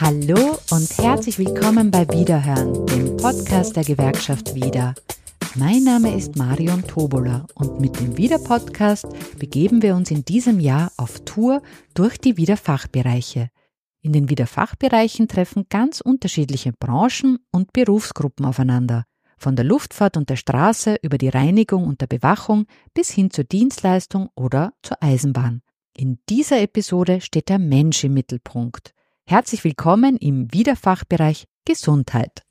Hallo und herzlich willkommen bei Wiederhören, dem Podcast der Gewerkschaft Wieder. Mein Name ist Marion Tobola und mit dem Wieder-Podcast begeben wir uns in diesem Jahr auf Tour durch die Wieder-Fachbereiche. In den Wieder-Fachbereichen treffen ganz unterschiedliche Branchen und Berufsgruppen aufeinander. Von der Luftfahrt und der Straße über die Reinigung und der Bewachung bis hin zur Dienstleistung oder zur Eisenbahn. In dieser Episode steht der Mensch im Mittelpunkt. Herzlich willkommen im Wiederfachbereich Gesundheit.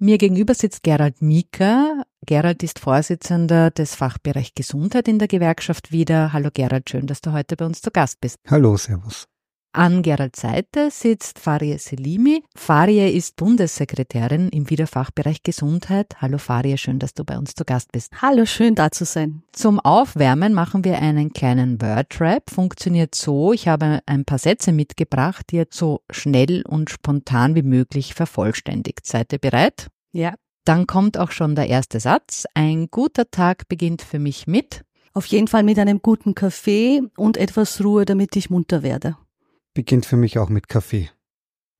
Mir gegenüber sitzt Gerald Mieker. Gerald ist Vorsitzender des Fachbereich Gesundheit in der Gewerkschaft wieder. Hallo Gerald, schön, dass du heute bei uns zu Gast bist. Hallo, Servus. An Geralds Seite sitzt Farie Selimi. Farie ist Bundessekretärin im Wiederfachbereich Gesundheit. Hallo Farie, schön, dass du bei uns zu Gast bist. Hallo, schön da zu sein. Zum Aufwärmen machen wir einen kleinen Wordrap. Funktioniert so, ich habe ein paar Sätze mitgebracht, die ihr so schnell und spontan wie möglich vervollständigt. Seid ihr bereit? Ja. Dann kommt auch schon der erste Satz. Ein guter Tag beginnt für mich mit. Auf jeden Fall mit einem guten Kaffee und etwas Ruhe, damit ich munter werde beginnt für mich auch mit Kaffee.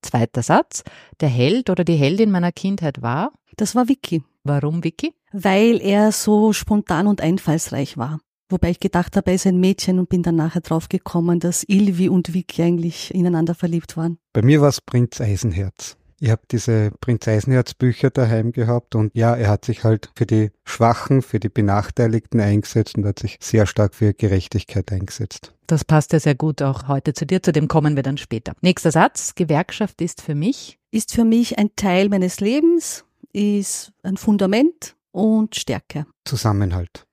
Zweiter Satz. Der Held oder die Heldin meiner Kindheit war? Das war Vicky. Warum Vicky? Weil er so spontan und einfallsreich war. Wobei ich gedacht habe, er ist ein Mädchen und bin dann nachher drauf gekommen, dass Ilvi und Vicky eigentlich ineinander verliebt waren. Bei mir war es Prinz Eisenherz. Ich habe diese Prinz Eisenherz Bücher daheim gehabt und ja, er hat sich halt für die Schwachen, für die Benachteiligten eingesetzt und hat sich sehr stark für Gerechtigkeit eingesetzt. Das passt ja sehr gut auch heute zu dir, zu dem kommen wir dann später. Nächster Satz, Gewerkschaft ist für mich? Ist für mich ein Teil meines Lebens, ist ein Fundament und Stärke. Zusammenhalt.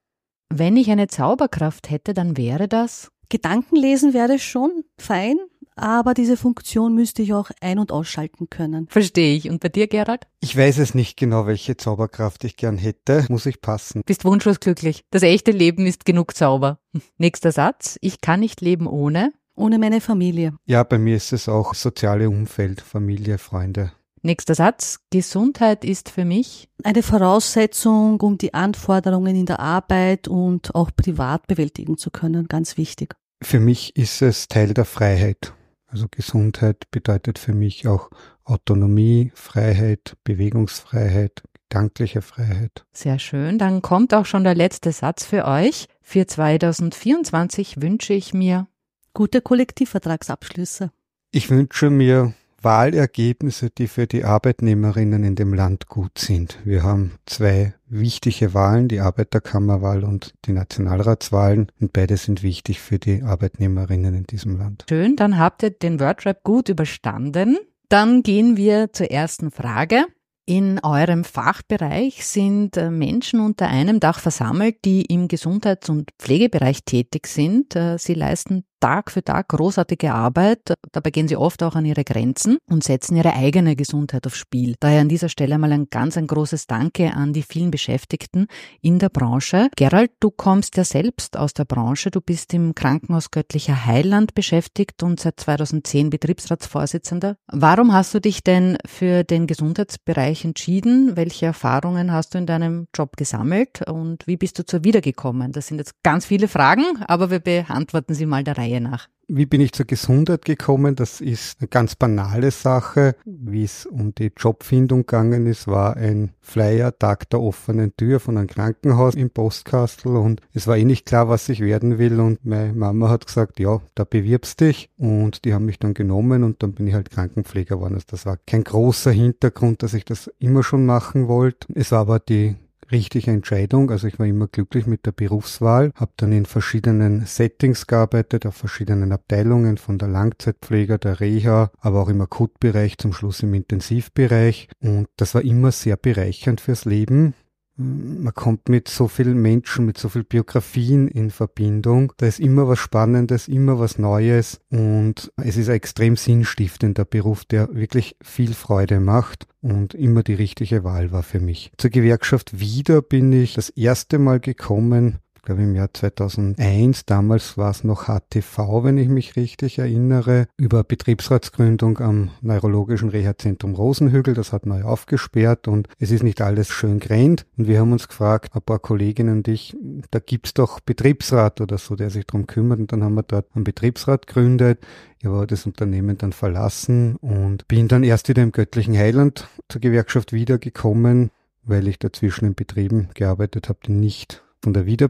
Wenn ich eine Zauberkraft hätte, dann wäre das? Gedankenlesen wäre schon fein, aber diese Funktion müsste ich auch ein- und ausschalten können. Verstehe ich. Und bei dir, Gerald? Ich weiß es nicht genau, welche Zauberkraft ich gern hätte. Muss ich passen. Bist wunschlos glücklich. Das echte Leben ist genug Zauber. Nächster Satz. Ich kann nicht leben ohne. Ohne meine Familie. Ja, bei mir ist es auch soziale Umfeld, Familie, Freunde. Nächster Satz. Gesundheit ist für mich eine Voraussetzung, um die Anforderungen in der Arbeit und auch privat bewältigen zu können. Ganz wichtig. Für mich ist es Teil der Freiheit. Also Gesundheit bedeutet für mich auch Autonomie, Freiheit, Bewegungsfreiheit, gedankliche Freiheit. Sehr schön. Dann kommt auch schon der letzte Satz für euch. Für 2024 wünsche ich mir gute Kollektivvertragsabschlüsse. Ich wünsche mir Wahlergebnisse, die für die Arbeitnehmerinnen in dem Land gut sind. Wir haben zwei wichtige Wahlen, die Arbeiterkammerwahl und die Nationalratswahlen, und beide sind wichtig für die Arbeitnehmerinnen in diesem Land. Schön, dann habt ihr den Wordrap gut überstanden. Dann gehen wir zur ersten Frage. In eurem Fachbereich sind äh, Menschen unter einem Dach versammelt, die im Gesundheits- und Pflegebereich tätig sind. Äh, sie leisten Tag für Tag großartige Arbeit. Dabei gehen sie oft auch an ihre Grenzen und setzen ihre eigene Gesundheit aufs Spiel. Daher an dieser Stelle mal ein ganz ein großes Danke an die vielen Beschäftigten in der Branche. Gerald, du kommst ja selbst aus der Branche. Du bist im Krankenhaus Göttlicher Heiland beschäftigt und seit 2010 Betriebsratsvorsitzender. Warum hast du dich denn für den Gesundheitsbereich entschieden? Welche Erfahrungen hast du in deinem Job gesammelt und wie bist du zur Wiedergekommen? Das sind jetzt ganz viele Fragen, aber wir beantworten sie mal der Reihe Reihe nach. Wie bin ich zur Gesundheit gekommen? Das ist eine ganz banale Sache. Wie es um die Jobfindung gegangen ist, war ein Flyer Tag der offenen Tür von einem Krankenhaus im Postkastel und es war eh nicht klar, was ich werden will und meine Mama hat gesagt, ja, da bewirbst dich und die haben mich dann genommen und dann bin ich halt Krankenpfleger geworden. Also das war kein großer Hintergrund, dass ich das immer schon machen wollte. Es war aber die richtige Entscheidung. Also ich war immer glücklich mit der Berufswahl, habe dann in verschiedenen Settings gearbeitet, auf verschiedenen Abteilungen, von der Langzeitpfleger, der Reha, aber auch im Akutbereich, zum Schluss im Intensivbereich. Und das war immer sehr bereichernd fürs Leben man kommt mit so vielen Menschen, mit so vielen Biografien in Verbindung. Da ist immer was Spannendes, immer was Neues und es ist ein extrem sinnstiftender Beruf, der wirklich viel Freude macht und immer die richtige Wahl war für mich. Zur Gewerkschaft wieder bin ich das erste Mal gekommen glaube im Jahr 2001, damals war es noch HTV, wenn ich mich richtig erinnere, über Betriebsratsgründung am Neurologischen Reha-Zentrum Rosenhügel. Das hat neu aufgesperrt und es ist nicht alles schön grennt. Und wir haben uns gefragt, ein paar Kolleginnen und ich, da gibt's doch Betriebsrat oder so, der sich darum kümmert. Und dann haben wir dort einen Betriebsrat gegründet. Ich habe das Unternehmen dann verlassen und bin dann erst wieder im göttlichen Heiland zur Gewerkschaft wiedergekommen, weil ich dazwischen in Betrieben gearbeitet habe, die nicht von der wieder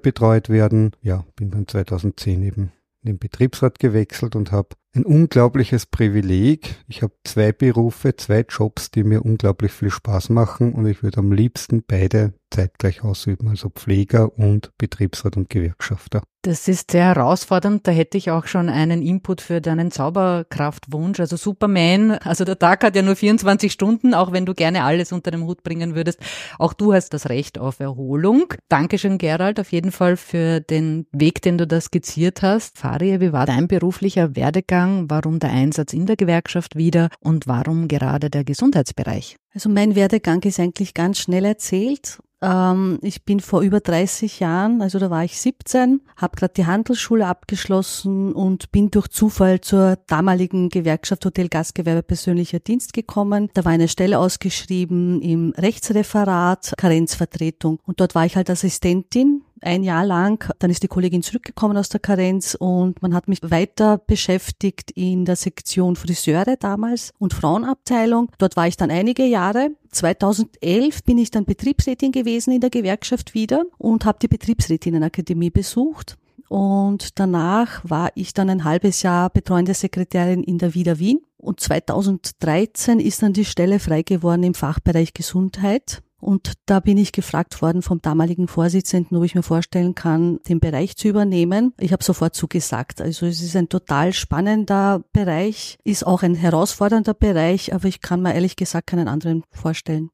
werden. Ja, bin dann 2010 eben in den Betriebsrat gewechselt und habe ein unglaubliches Privileg. Ich habe zwei Berufe, zwei Jobs, die mir unglaublich viel Spaß machen und ich würde am liebsten beide zeitgleich ausüben, also Pfleger und Betriebsrat und Gewerkschafter. Das ist sehr herausfordernd. Da hätte ich auch schon einen Input für deinen Zauberkraftwunsch. Also Superman, also der Tag hat ja nur 24 Stunden, auch wenn du gerne alles unter den Hut bringen würdest. Auch du hast das Recht auf Erholung. Dankeschön, Gerald, auf jeden Fall für den Weg, den du da skizziert hast. Faria, wie war dein beruflicher Werdegang? Warum der Einsatz in der Gewerkschaft wieder und warum gerade der Gesundheitsbereich? Also mein Werdegang ist eigentlich ganz schnell erzählt. Ähm, ich bin vor über 30 Jahren, also da war ich 17, habe gerade die Handelsschule abgeschlossen und bin durch Zufall zur damaligen Gewerkschaft Hotel Gastgewerbe persönlicher Dienst gekommen. Da war eine Stelle ausgeschrieben im Rechtsreferat, Karenzvertretung und dort war ich halt Assistentin ein Jahr lang. Dann ist die Kollegin zurückgekommen aus der Karenz und man hat mich weiter beschäftigt in der Sektion Friseure damals und Frauenabteilung. Dort war ich dann einige Jahre. 2011 bin ich dann Betriebsrätin gewesen in der Gewerkschaft wieder und habe die Betriebsrätinnenakademie besucht. Und danach war ich dann ein halbes Jahr betreuende Sekretärin in der Wieder Wien. Und 2013 ist dann die Stelle frei geworden im Fachbereich Gesundheit. Und da bin ich gefragt worden vom damaligen Vorsitzenden, ob ich mir vorstellen kann, den Bereich zu übernehmen. Ich habe sofort zugesagt. Also es ist ein total spannender Bereich, ist auch ein herausfordernder Bereich, aber ich kann mir ehrlich gesagt keinen anderen vorstellen.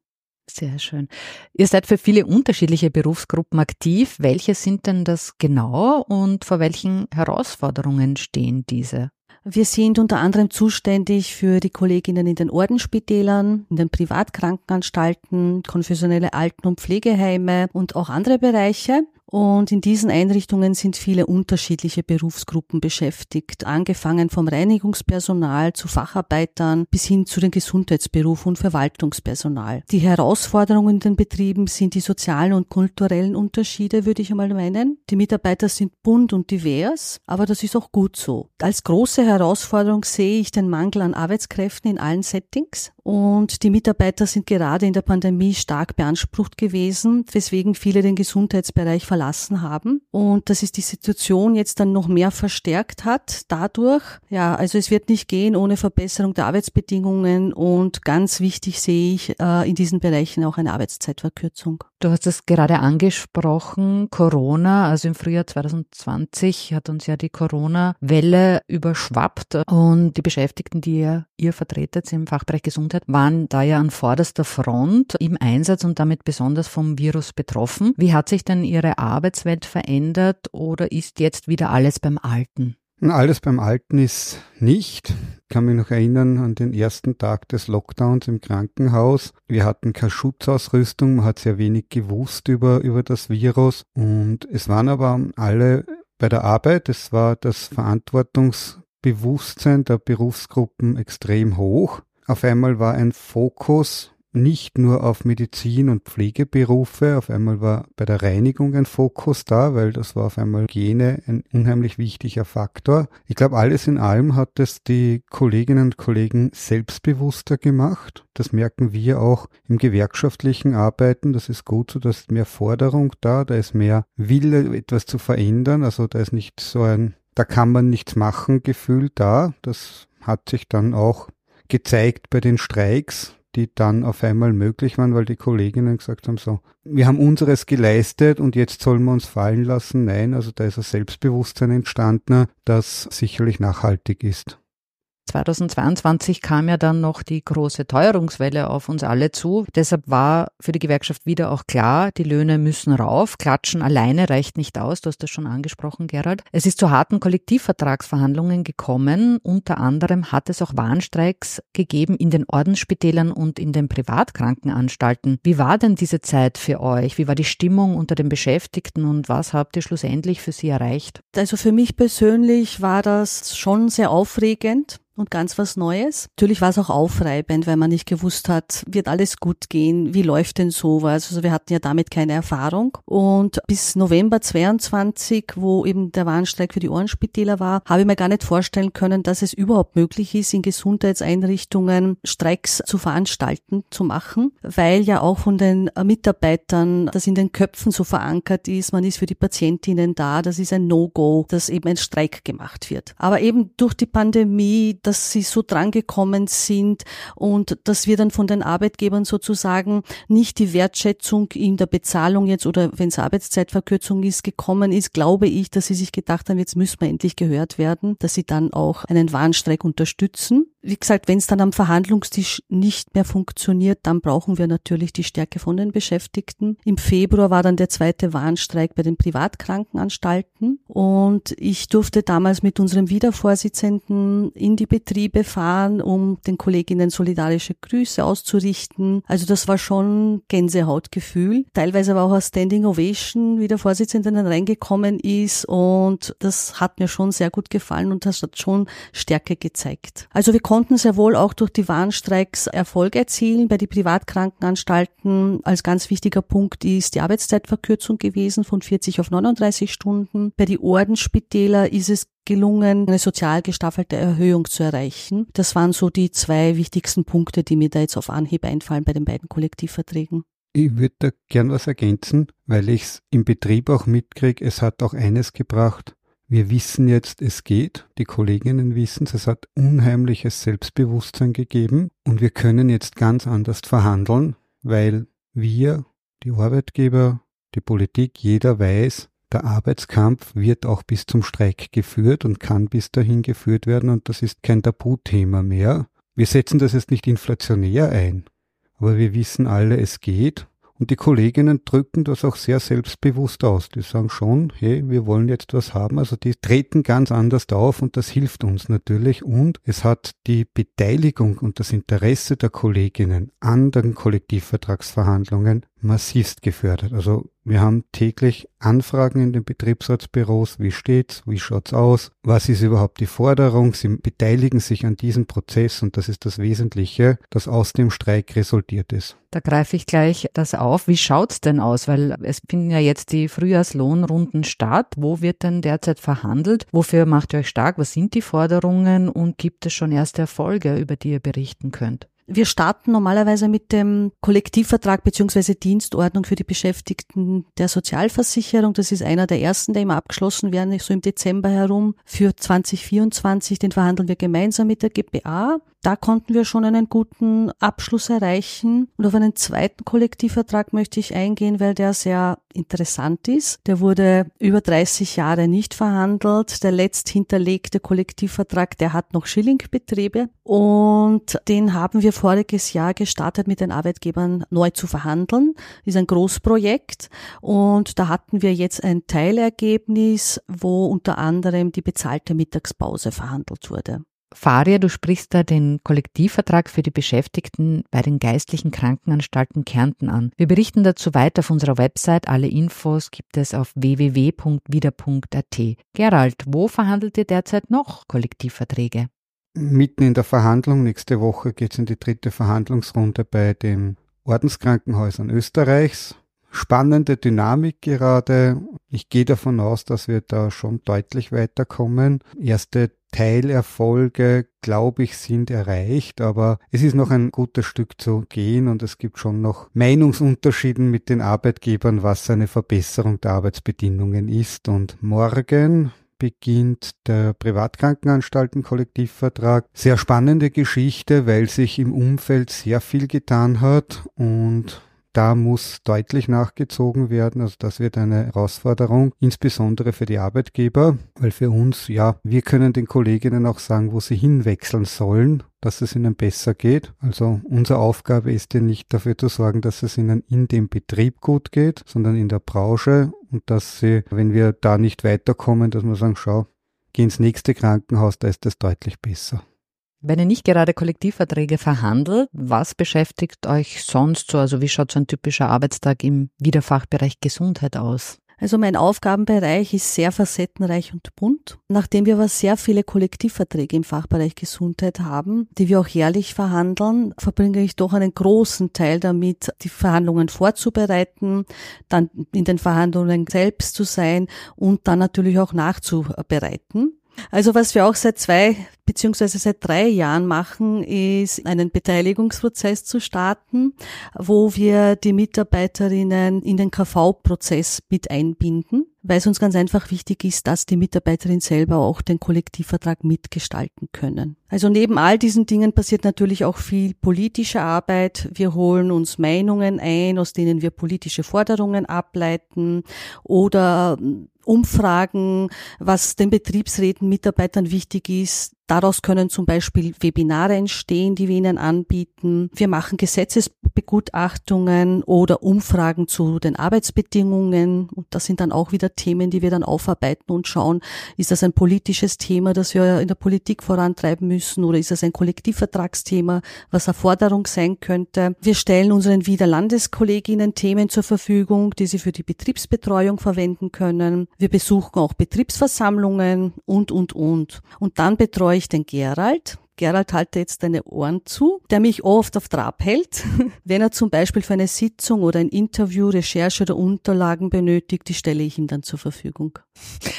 Sehr schön. Ihr seid für viele unterschiedliche Berufsgruppen aktiv. Welche sind denn das genau und vor welchen Herausforderungen stehen diese? Wir sind unter anderem zuständig für die Kolleginnen in den Ordensspitälern, in den Privatkrankenanstalten, konfessionelle Alten- und Pflegeheime und auch andere Bereiche. Und in diesen Einrichtungen sind viele unterschiedliche Berufsgruppen beschäftigt, angefangen vom Reinigungspersonal zu Facharbeitern bis hin zu den Gesundheitsberufen und Verwaltungspersonal. Die Herausforderungen in den Betrieben sind die sozialen und kulturellen Unterschiede, würde ich einmal meinen. Die Mitarbeiter sind bunt und divers, aber das ist auch gut so. Als große Herausforderung sehe ich den Mangel an Arbeitskräften in allen Settings und die Mitarbeiter sind gerade in der Pandemie stark beansprucht gewesen, weswegen viele den Gesundheitsbereich haben. Und dass es die Situation jetzt dann noch mehr verstärkt hat dadurch. Ja, also es wird nicht gehen ohne Verbesserung der Arbeitsbedingungen und ganz wichtig sehe ich äh, in diesen Bereichen auch eine Arbeitszeitverkürzung. Du hast es gerade angesprochen, Corona, also im Frühjahr 2020 hat uns ja die Corona-Welle überschwappt und die Beschäftigten, die ihr, ihr vertretet im Fachbereich Gesundheit, waren da ja an vorderster Front im Einsatz und damit besonders vom Virus betroffen. Wie hat sich denn Ihre Arbeitswelt verändert oder ist jetzt wieder alles beim Alten? Alles beim Alten ist nicht. Ich kann mich noch erinnern an den ersten Tag des Lockdowns im Krankenhaus. Wir hatten keine Schutzausrüstung, man hat sehr wenig gewusst über, über das Virus und es waren aber alle bei der Arbeit. Es war das Verantwortungsbewusstsein der Berufsgruppen extrem hoch. Auf einmal war ein Fokus nicht nur auf Medizin und Pflegeberufe. Auf einmal war bei der Reinigung ein Fokus da, weil das war auf einmal Hygiene ein unheimlich wichtiger Faktor. Ich glaube, alles in allem hat es die Kolleginnen und Kollegen selbstbewusster gemacht. Das merken wir auch im gewerkschaftlichen Arbeiten. Das ist gut so, da ist mehr Forderung da, da ist mehr Wille, etwas zu verändern. Also da ist nicht so ein, da kann man nichts machen Gefühl da. Das hat sich dann auch gezeigt bei den Streiks die dann auf einmal möglich waren, weil die Kolleginnen gesagt haben, so, wir haben unseres geleistet und jetzt sollen wir uns fallen lassen. Nein, also da ist ein Selbstbewusstsein entstanden, das sicherlich nachhaltig ist. 2022 kam ja dann noch die große Teuerungswelle auf uns alle zu. Deshalb war für die Gewerkschaft wieder auch klar, die Löhne müssen rauf. Klatschen alleine reicht nicht aus. Du hast das schon angesprochen, Gerald. Es ist zu harten Kollektivvertragsverhandlungen gekommen. Unter anderem hat es auch Warnstreiks gegeben in den Ordensspitälern und in den Privatkrankenanstalten. Wie war denn diese Zeit für euch? Wie war die Stimmung unter den Beschäftigten und was habt ihr schlussendlich für sie erreicht? Also für mich persönlich war das schon sehr aufregend und ganz was Neues. Natürlich war es auch aufreibend, weil man nicht gewusst hat, wird alles gut gehen, wie läuft denn sowas. Also wir hatten ja damit keine Erfahrung. Und bis November 22, wo eben der Warnstreik für die Ohrenspitäler war, habe ich mir gar nicht vorstellen können, dass es überhaupt möglich ist, in Gesundheitseinrichtungen Streiks zu veranstalten, zu machen, weil ja auch von den Mitarbeitern das in den Köpfen so verankert ist, man ist für die Patientinnen da, das ist ein No-Go, dass eben ein Streik gemacht wird. Aber eben durch die Pandemie, dass sie so drangekommen sind und dass wir dann von den Arbeitgebern sozusagen nicht die Wertschätzung in der Bezahlung jetzt oder wenn es Arbeitszeitverkürzung ist, gekommen ist, glaube ich, dass sie sich gedacht haben, jetzt müssen wir endlich gehört werden, dass sie dann auch einen Warnstreik unterstützen. Wie gesagt, wenn es dann am Verhandlungstisch nicht mehr funktioniert, dann brauchen wir natürlich die Stärke von den Beschäftigten. Im Februar war dann der zweite Warnstreik bei den Privatkrankenanstalten und ich durfte damals mit unserem Wiedervorsitzenden in die Betriebe fahren, um den Kolleginnen solidarische Grüße auszurichten. Also das war schon Gänsehautgefühl. Teilweise war auch ein Standing Ovation, wie der Vorsitzende dann reingekommen ist und das hat mir schon sehr gut gefallen und das hat schon Stärke gezeigt. Also wir konnten sehr wohl auch durch die Warnstreiks Erfolg erzielen. Bei den Privatkrankenanstalten als ganz wichtiger Punkt ist die Arbeitszeitverkürzung gewesen von 40 auf 39 Stunden. Bei den Ordensspitäler ist es gelungen, eine sozial gestaffelte Erhöhung zu erreichen. Das waren so die zwei wichtigsten Punkte, die mir da jetzt auf Anhieb einfallen bei den beiden Kollektivverträgen. Ich würde da gern was ergänzen, weil ich es im Betrieb auch mitkriege. Es hat auch eines gebracht. Wir wissen jetzt, es geht. Die Kolleginnen wissen es. Es hat unheimliches Selbstbewusstsein gegeben. Und wir können jetzt ganz anders verhandeln, weil wir, die Arbeitgeber, die Politik, jeder weiß, der Arbeitskampf wird auch bis zum Streik geführt und kann bis dahin geführt werden und das ist kein Tabuthema mehr. Wir setzen das jetzt nicht inflationär ein, aber wir wissen alle, es geht und die Kolleginnen drücken das auch sehr selbstbewusst aus. Die sagen schon, hey, wir wollen jetzt was haben. Also die treten ganz anders auf und das hilft uns natürlich. Und es hat die Beteiligung und das Interesse der Kolleginnen an den Kollektivvertragsverhandlungen massivst gefördert. Also wir haben täglich Anfragen in den Betriebsratsbüros, wie steht's, wie schaut's aus, was ist überhaupt die Forderung, sie beteiligen sich an diesem Prozess und das ist das Wesentliche, das aus dem Streik resultiert ist. Da greife ich gleich das auf. Wie schaut's denn aus? Weil es finden ja jetzt die Frühjahrslohnrunden statt. Wo wird denn derzeit verhandelt? Wofür macht ihr euch stark? Was sind die Forderungen? Und gibt es schon erste Erfolge, über die ihr berichten könnt? Wir starten normalerweise mit dem Kollektivvertrag beziehungsweise Dienstordnung für die Beschäftigten der Sozialversicherung. Das ist einer der ersten, der immer abgeschlossen werden, so im Dezember herum. Für 2024, den verhandeln wir gemeinsam mit der GPA. Da konnten wir schon einen guten Abschluss erreichen. Und auf einen zweiten Kollektivvertrag möchte ich eingehen, weil der sehr interessant ist. Der wurde über 30 Jahre nicht verhandelt. Der letzt hinterlegte Kollektivvertrag, der hat noch Schillingbetriebe. Und den haben wir voriges Jahr gestartet, mit den Arbeitgebern neu zu verhandeln. Ist ein Großprojekt. Und da hatten wir jetzt ein Teilergebnis, wo unter anderem die bezahlte Mittagspause verhandelt wurde. Faria, du sprichst da den Kollektivvertrag für die Beschäftigten bei den geistlichen Krankenanstalten Kärnten an. Wir berichten dazu weiter auf unserer Website. Alle Infos gibt es auf www.wieder.at. Gerald, wo verhandelt ihr derzeit noch Kollektivverträge? Mitten in der Verhandlung, nächste Woche geht es in die dritte Verhandlungsrunde bei den Ordenskrankenhäusern Österreichs. Spannende Dynamik gerade. Ich gehe davon aus, dass wir da schon deutlich weiterkommen. Erste Teilerfolge, glaube ich, sind erreicht, aber es ist noch ein gutes Stück zu gehen und es gibt schon noch Meinungsunterschieden mit den Arbeitgebern, was eine Verbesserung der Arbeitsbedingungen ist. Und morgen beginnt der Privatkrankenanstalten-Kollektivvertrag. Sehr spannende Geschichte, weil sich im Umfeld sehr viel getan hat und da muss deutlich nachgezogen werden. Also das wird eine Herausforderung, insbesondere für die Arbeitgeber, weil für uns, ja, wir können den Kolleginnen auch sagen, wo sie hinwechseln sollen, dass es ihnen besser geht. Also unsere Aufgabe ist ja nicht dafür zu sorgen, dass es ihnen in dem Betrieb gut geht, sondern in der Branche und dass sie, wenn wir da nicht weiterkommen, dass wir sagen, schau, geh ins nächste Krankenhaus, da ist es deutlich besser. Wenn ihr nicht gerade Kollektivverträge verhandelt, was beschäftigt euch sonst so? Also wie schaut so ein typischer Arbeitstag im Wiederfachbereich Gesundheit aus? Also mein Aufgabenbereich ist sehr facettenreich und bunt. Nachdem wir aber sehr viele Kollektivverträge im Fachbereich Gesundheit haben, die wir auch jährlich verhandeln, verbringe ich doch einen großen Teil damit, die Verhandlungen vorzubereiten, dann in den Verhandlungen selbst zu sein und dann natürlich auch nachzubereiten. Also was wir auch seit zwei beziehungsweise seit drei Jahren machen, ist einen Beteiligungsprozess zu starten, wo wir die Mitarbeiterinnen in den KV-Prozess mit einbinden, weil es uns ganz einfach wichtig ist, dass die Mitarbeiterin selber auch den Kollektivvertrag mitgestalten können. Also neben all diesen Dingen passiert natürlich auch viel politische Arbeit. Wir holen uns Meinungen ein, aus denen wir politische Forderungen ableiten oder Umfragen, was den Betriebsräten, Mitarbeitern wichtig ist, Daraus können zum Beispiel Webinare entstehen, die wir Ihnen anbieten. Wir machen Gesetzesbegutachtungen oder Umfragen zu den Arbeitsbedingungen. Und das sind dann auch wieder Themen, die wir dann aufarbeiten und schauen, ist das ein politisches Thema, das wir in der Politik vorantreiben müssen oder ist das ein Kollektivvertragsthema, was Erforderung sein könnte. Wir stellen unseren Wiederlandeskolleginnen Themen zur Verfügung, die sie für die Betriebsbetreuung verwenden können. Wir besuchen auch Betriebsversammlungen und, und, und. Und dann betreuen ich den Gerald. Gerald, halte jetzt deine Ohren zu, der mich oft auf Trab hält. Wenn er zum Beispiel für eine Sitzung oder ein Interview Recherche oder Unterlagen benötigt, die stelle ich ihm dann zur Verfügung.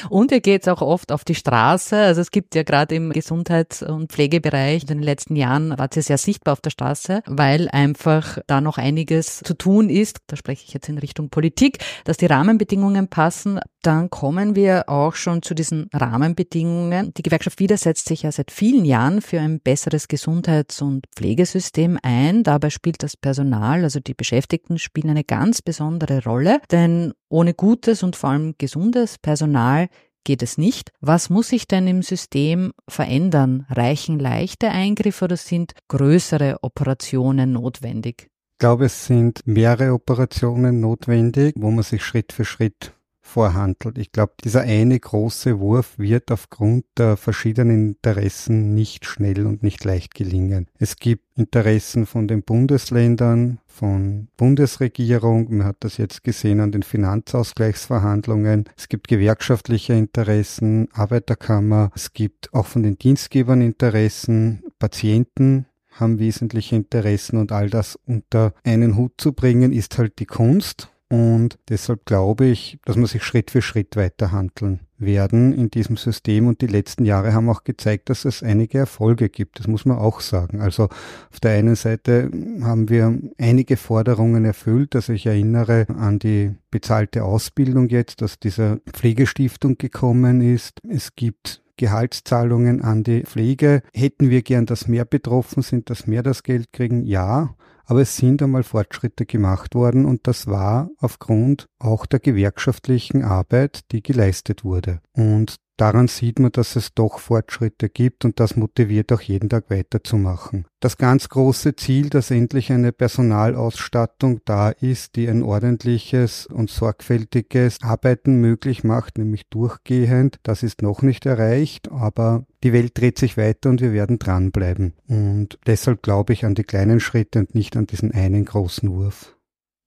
Und ihr geht auch oft auf die Straße. Also es gibt ja gerade im Gesundheits- und Pflegebereich in den letzten Jahren wart ihr sehr sichtbar auf der Straße, weil einfach da noch einiges zu tun ist. Da spreche ich jetzt in Richtung Politik, dass die Rahmenbedingungen passen. Dann kommen wir auch schon zu diesen Rahmenbedingungen. Die Gewerkschaft wieder setzt sich ja seit vielen Jahren für besseres Gesundheits- und Pflegesystem ein. Dabei spielt das Personal, also die Beschäftigten, spielen eine ganz besondere Rolle, denn ohne gutes und vor allem gesundes Personal geht es nicht. Was muss sich denn im System verändern? Reichen leichte Eingriffe oder sind größere Operationen notwendig? Ich glaube, es sind mehrere Operationen notwendig, wo man sich Schritt für Schritt vorhandelt. Ich glaube, dieser eine große Wurf wird aufgrund der verschiedenen Interessen nicht schnell und nicht leicht gelingen. Es gibt Interessen von den Bundesländern, von Bundesregierung. Man hat das jetzt gesehen an den Finanzausgleichsverhandlungen. Es gibt gewerkschaftliche Interessen, Arbeiterkammer. Es gibt auch von den Dienstgebern Interessen, Patienten haben wesentliche Interessen und all das unter einen Hut zu bringen, ist halt die Kunst. Und deshalb glaube ich, dass man sich Schritt für Schritt weiter handeln werden in diesem System. Und die letzten Jahre haben auch gezeigt, dass es einige Erfolge gibt. Das muss man auch sagen. Also auf der einen Seite haben wir einige Forderungen erfüllt. Also ich erinnere an die bezahlte Ausbildung jetzt, dass dieser Pflegestiftung gekommen ist. Es gibt Gehaltszahlungen an die Pflege. Hätten wir gern, dass mehr betroffen sind, dass mehr das Geld kriegen? Ja. Aber es sind einmal Fortschritte gemacht worden und das war aufgrund auch der gewerkschaftlichen Arbeit, die geleistet wurde. Und daran sieht man, dass es doch Fortschritte gibt und das motiviert auch jeden Tag weiterzumachen. Das ganz große Ziel, dass endlich eine Personalausstattung da ist, die ein ordentliches und sorgfältiges Arbeiten möglich macht, nämlich durchgehend, das ist noch nicht erreicht, aber die Welt dreht sich weiter und wir werden dranbleiben. Und deshalb glaube ich an die kleinen Schritte und nicht an diesen einen großen Wurf.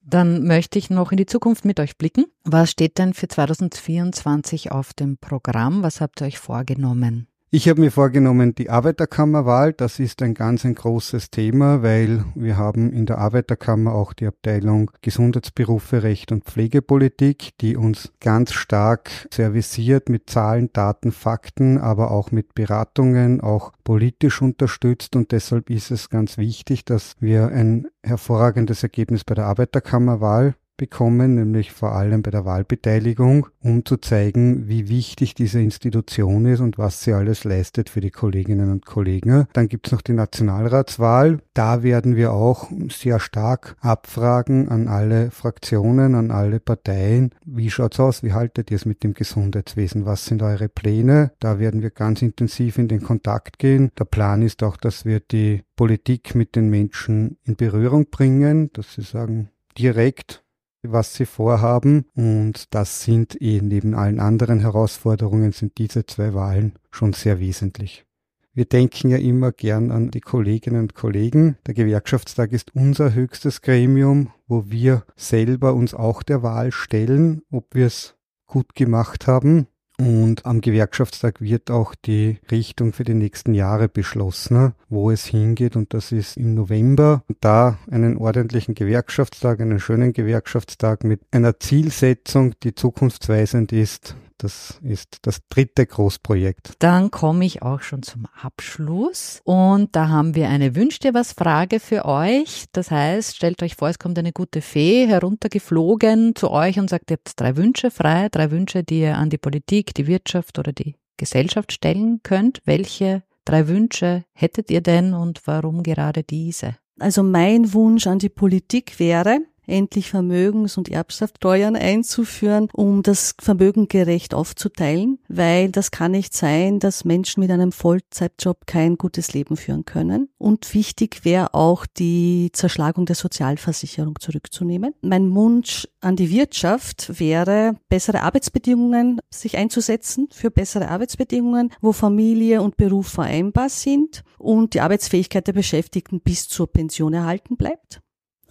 Dann möchte ich noch in die Zukunft mit euch blicken. Was steht denn für 2024 auf dem Programm? Was habt ihr euch vorgenommen? Ich habe mir vorgenommen, die Arbeiterkammerwahl, das ist ein ganz ein großes Thema, weil wir haben in der Arbeiterkammer auch die Abteilung Gesundheitsberufe, Recht und Pflegepolitik, die uns ganz stark servisiert mit Zahlen, Daten, Fakten, aber auch mit Beratungen, auch politisch unterstützt. Und deshalb ist es ganz wichtig, dass wir ein hervorragendes Ergebnis bei der Arbeiterkammerwahl bekommen, nämlich vor allem bei der Wahlbeteiligung, um zu zeigen, wie wichtig diese Institution ist und was sie alles leistet für die Kolleginnen und Kollegen. Dann gibt es noch die Nationalratswahl. Da werden wir auch sehr stark abfragen an alle Fraktionen, an alle Parteien. Wie schaut's aus? Wie haltet ihr es mit dem Gesundheitswesen? Was sind eure Pläne? Da werden wir ganz intensiv in den Kontakt gehen. Der Plan ist auch, dass wir die Politik mit den Menschen in Berührung bringen, dass sie sagen, direkt was sie vorhaben. Und das sind eh neben allen anderen Herausforderungen sind diese zwei Wahlen schon sehr wesentlich. Wir denken ja immer gern an die Kolleginnen und Kollegen. Der Gewerkschaftstag ist unser höchstes Gremium, wo wir selber uns auch der Wahl stellen, ob wir es gut gemacht haben. Und am Gewerkschaftstag wird auch die Richtung für die nächsten Jahre beschlossen, wo es hingeht. Und das ist im November. Da einen ordentlichen Gewerkschaftstag, einen schönen Gewerkschaftstag mit einer Zielsetzung, die zukunftsweisend ist. Das ist das dritte Großprojekt. Dann komme ich auch schon zum Abschluss. Und da haben wir eine Wünsch dir was Frage für euch. Das heißt, stellt euch vor, es kommt eine gute Fee heruntergeflogen zu euch und sagt, ihr habt drei Wünsche frei, drei Wünsche, die ihr an die Politik, die Wirtschaft oder die Gesellschaft stellen könnt. Welche drei Wünsche hättet ihr denn und warum gerade diese? Also mein Wunsch an die Politik wäre, endlich Vermögens- und Erbschaftssteuern einzuführen, um das Vermögen gerecht aufzuteilen, weil das kann nicht sein, dass Menschen mit einem Vollzeitjob kein gutes Leben führen können. Und wichtig wäre auch die Zerschlagung der Sozialversicherung zurückzunehmen. Mein Wunsch an die Wirtschaft wäre, bessere Arbeitsbedingungen sich einzusetzen, für bessere Arbeitsbedingungen, wo Familie und Beruf vereinbar sind und die Arbeitsfähigkeit der Beschäftigten bis zur Pension erhalten bleibt.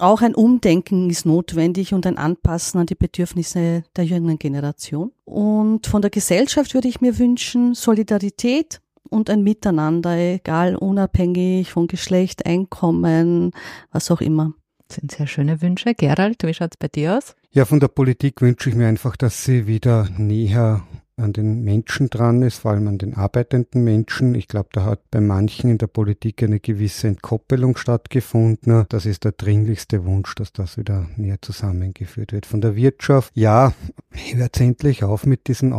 Auch ein Umdenken ist notwendig und ein Anpassen an die Bedürfnisse der jüngeren Generation. Und von der Gesellschaft würde ich mir wünschen Solidarität und ein Miteinander, egal unabhängig von Geschlecht, Einkommen, was auch immer. Das sind sehr schöne Wünsche. Gerald, wie schaut's bei dir aus? Ja, von der Politik wünsche ich mir einfach, dass sie wieder näher an den Menschen dran ist, vor allem an den arbeitenden Menschen. Ich glaube, da hat bei manchen in der Politik eine gewisse Entkoppelung stattgefunden. Das ist der dringlichste Wunsch, dass das wieder näher zusammengeführt wird. Von der Wirtschaft, ja, hört endlich auf mit diesen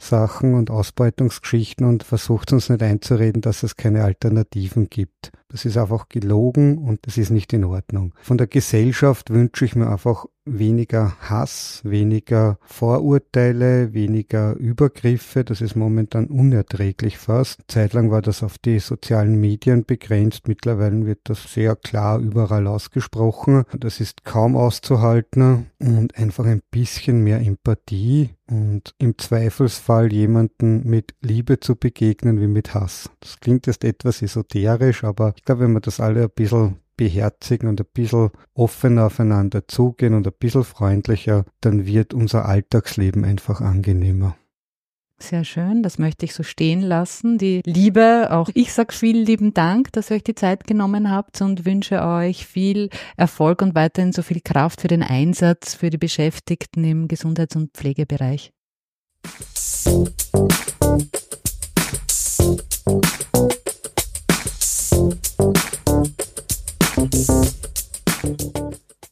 Ausbeutungssachen und Ausbeutungsgeschichten und versucht uns nicht einzureden, dass es keine Alternativen gibt. Das ist einfach gelogen und das ist nicht in Ordnung. Von der Gesellschaft wünsche ich mir einfach weniger Hass, weniger Vorurteile, weniger Übergriffe. Das ist momentan unerträglich fast. Zeitlang war das auf die sozialen Medien begrenzt. Mittlerweile wird das sehr klar überall ausgesprochen. Das ist kaum auszuhalten und einfach ein bisschen mehr Empathie und im Zweifelsfall jemanden mit Liebe zu begegnen wie mit Hass. Das klingt jetzt etwas esoterisch, aber ich glaube, wenn wir das alle ein bisschen beherzigen und ein bisschen offener aufeinander zugehen und ein bisschen freundlicher, dann wird unser Alltagsleben einfach angenehmer. Sehr schön, das möchte ich so stehen lassen. Die Liebe, auch ich sage vielen lieben Dank, dass ihr euch die Zeit genommen habt und wünsche euch viel Erfolg und weiterhin so viel Kraft für den Einsatz für die Beschäftigten im Gesundheits- und Pflegebereich.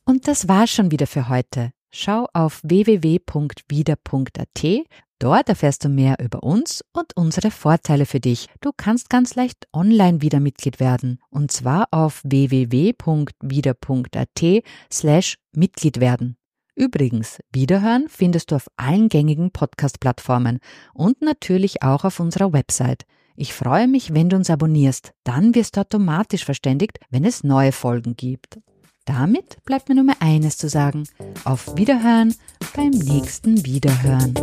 Und das war schon wieder für heute. Schau auf www.wieder.at Dort erfährst du mehr über uns und unsere Vorteile für dich. Du kannst ganz leicht online wieder Mitglied werden und zwar auf www.wieder.at slash Mitglied werden. Übrigens, Wiederhören findest du auf allen gängigen Podcast-Plattformen und natürlich auch auf unserer Website. Ich freue mich, wenn du uns abonnierst. Dann wirst du automatisch verständigt, wenn es neue Folgen gibt. Damit bleibt mir nur mehr eines zu sagen. Auf Wiederhören beim nächsten Wiederhören.